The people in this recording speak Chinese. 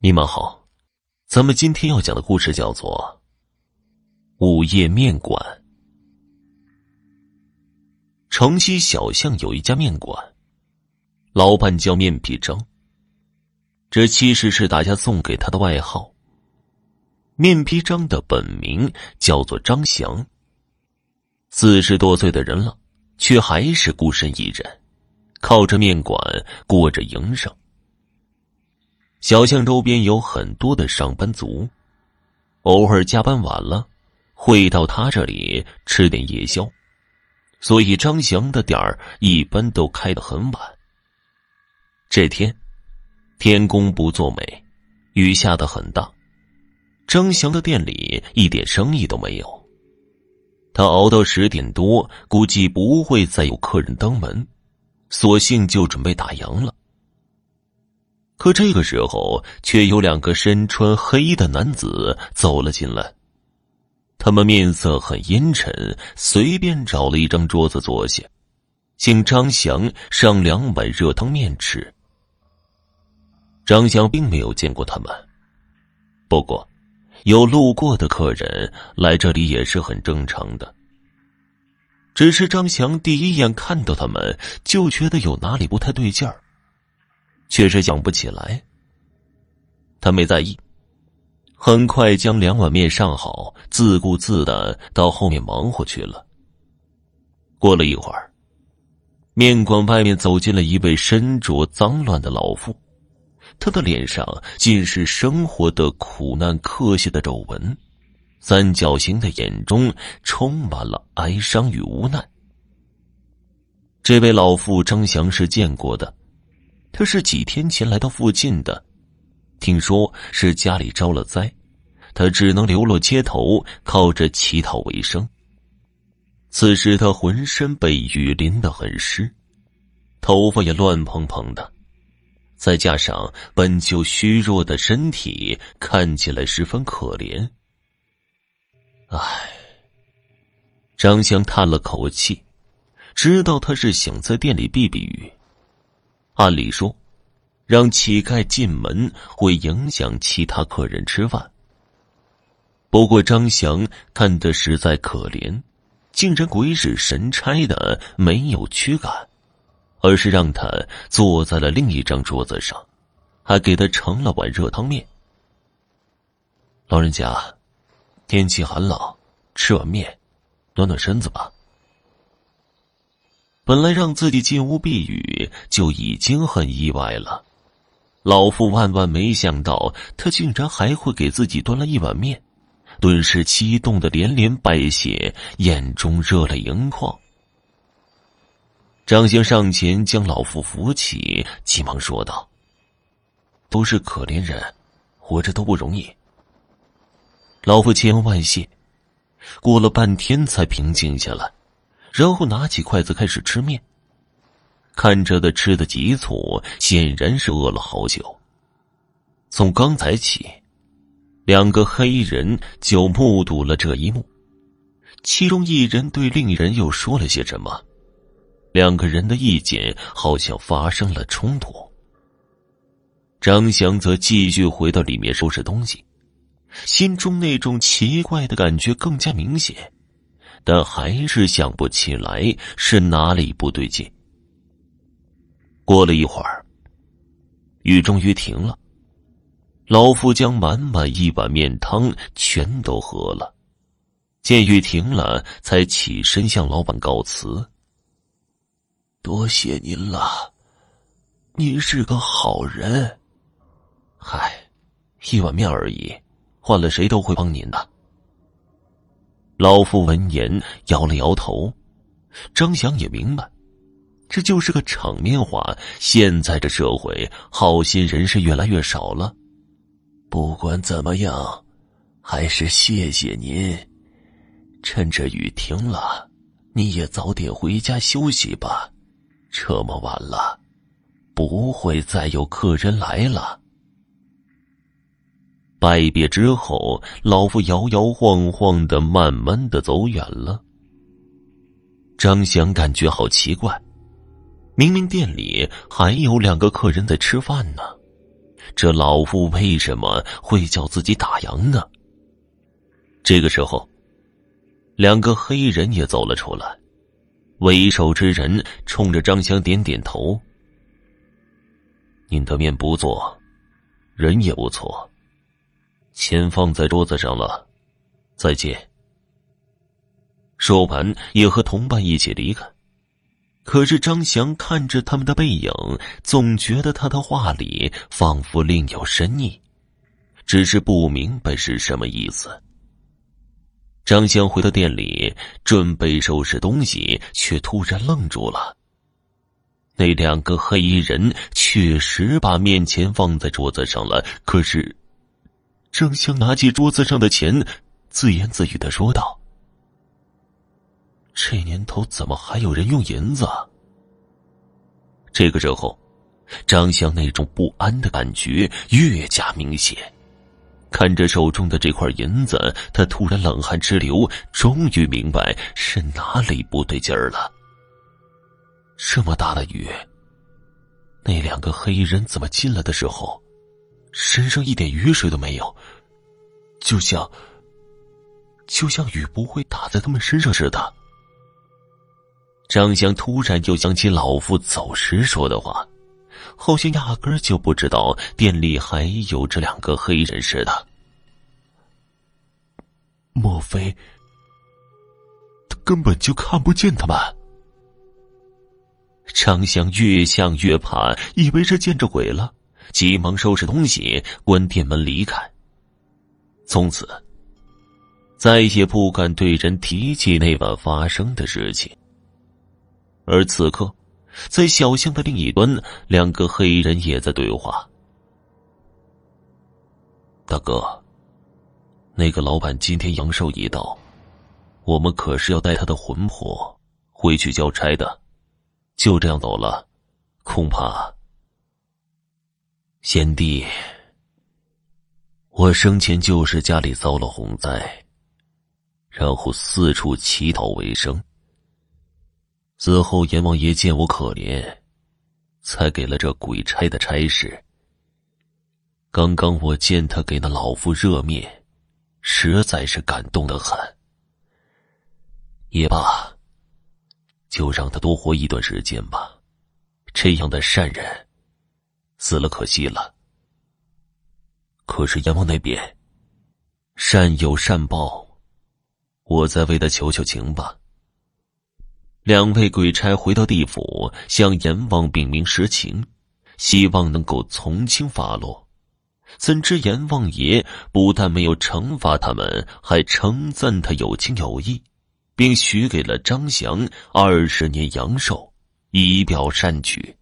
你们好，咱们今天要讲的故事叫做《午夜面馆》。城西小巷有一家面馆，老板叫面皮张。这其实是大家送给他的外号。面皮张的本名叫做张祥，四十多岁的人了，却还是孤身一人，靠着面馆过着营生。小巷周边有很多的上班族，偶尔加班晚了，会到他这里吃点夜宵，所以张翔的店儿一般都开得很晚。这天，天公不作美，雨下得很大，张翔的店里一点生意都没有。他熬到十点多，估计不会再有客人登门，索性就准备打烊了。可这个时候，却有两个身穿黑衣的男子走了进来。他们面色很阴沉，随便找了一张桌子坐下，请张翔上两碗热汤面吃。张翔并没有见过他们，不过有路过的客人来这里也是很正常的。只是张翔第一眼看到他们，就觉得有哪里不太对劲儿。却是想不起来。他没在意，很快将两碗面上好，自顾自的到后面忙活去了。过了一会儿，面馆外面走进了一位身着脏乱的老妇，他的脸上尽是生活的苦难刻下的皱纹，三角形的眼中充满了哀伤与无奈。这位老妇张翔是见过的。他是几天前来到附近的，听说是家里遭了灾，他只能流落街头，靠着乞讨为生。此时他浑身被雨淋得很湿，头发也乱蓬蓬的，再加上本就虚弱的身体，看起来十分可怜。唉，张香叹了口气，知道他是想在店里避避雨。按理说，让乞丐进门会影响其他客人吃饭。不过张翔看得实在可怜，竟然鬼使神差的没有驱赶，而是让他坐在了另一张桌子上，还给他盛了碗热汤面。老人家，天气寒冷，吃碗面，暖暖身子吧。本来让自己进屋避雨就已经很意外了，老妇万万没想到他竟然还会给自己端了一碗面，顿时激动的连连拜谢，眼中热泪盈眶。张兴上前将老妇扶起，急忙说道：“都是可怜人，活着都不容易。”老妇千恩万谢，过了半天才平静下来。然后拿起筷子开始吃面。看着他吃的急促，显然是饿了好久。从刚才起，两个黑衣人就目睹了这一幕，其中一人对另一人又说了些什么，两个人的意见好像发生了冲突。张翔则继续回到里面收拾东西，心中那种奇怪的感觉更加明显。但还是想不起来是哪里不对劲。过了一会儿，雨终于停了。老妇将满满一碗面汤全都喝了，见雨停了，才起身向老板告辞：“多谢您了，您是个好人。嗨，一碗面而已，换了谁都会帮您的。”老妇闻言摇了摇头，张翔也明白，这就是个场面话。现在这社会，好心人是越来越少了。不管怎么样，还是谢谢您。趁着雨停了，你也早点回家休息吧。这么晚了，不会再有客人来了。拜别之后，老妇摇摇晃晃的，慢慢的走远了。张翔感觉好奇怪，明明店里还有两个客人在吃饭呢，这老夫为什么会叫自己打烊呢？这个时候，两个黑人也走了出来，为首之人冲着张翔点点头：“您的面不错，人也不错，钱放在桌子上了，再见。”说完，也和同伴一起离开。可是张翔看着他们的背影，总觉得他的话里仿佛另有深意，只是不明白是什么意思。张翔回到店里准备收拾东西，却突然愣住了。那两个黑衣人确实把面钱放在桌子上了，可是张翔拿起桌子上的钱，自言自语的说道。这年头怎么还有人用银子？这个时候，张香那种不安的感觉越加明显。看着手中的这块银子，他突然冷汗直流，终于明白是哪里不对劲儿了。这么大的雨，那两个黑衣人怎么进来的时候，身上一点雨水都没有？就像，就像雨不会打在他们身上似的。张香突然就想起老夫走时说的话，好像压根就不知道店里还有这两个黑人似的。莫非他根本就看不见他们？张香越想越怕，以为是见着鬼了，急忙收拾东西，关店门离开。从此，再也不敢对人提起那晚发生的事情。而此刻，在小巷的另一端，两个黑人也在对话。大哥，那个老板今天阳寿已到，我们可是要带他的魂魄回去交差的，就这样走了，恐怕……贤弟，我生前就是家里遭了洪灾，然后四处乞讨为生。死后，阎王爷见我可怜，才给了这鬼差的差事。刚刚我见他给那老夫热面，实在是感动的很。也罢，就让他多活一段时间吧。这样的善人，死了可惜了。可是阎王那边，善有善报，我再为他求求情吧。两位鬼差回到地府，向阎王禀明实情，希望能够从轻发落。怎知阎王爷不但没有惩罚他们，还称赞他有情有义，并许给了张翔二十年阳寿，以表善举。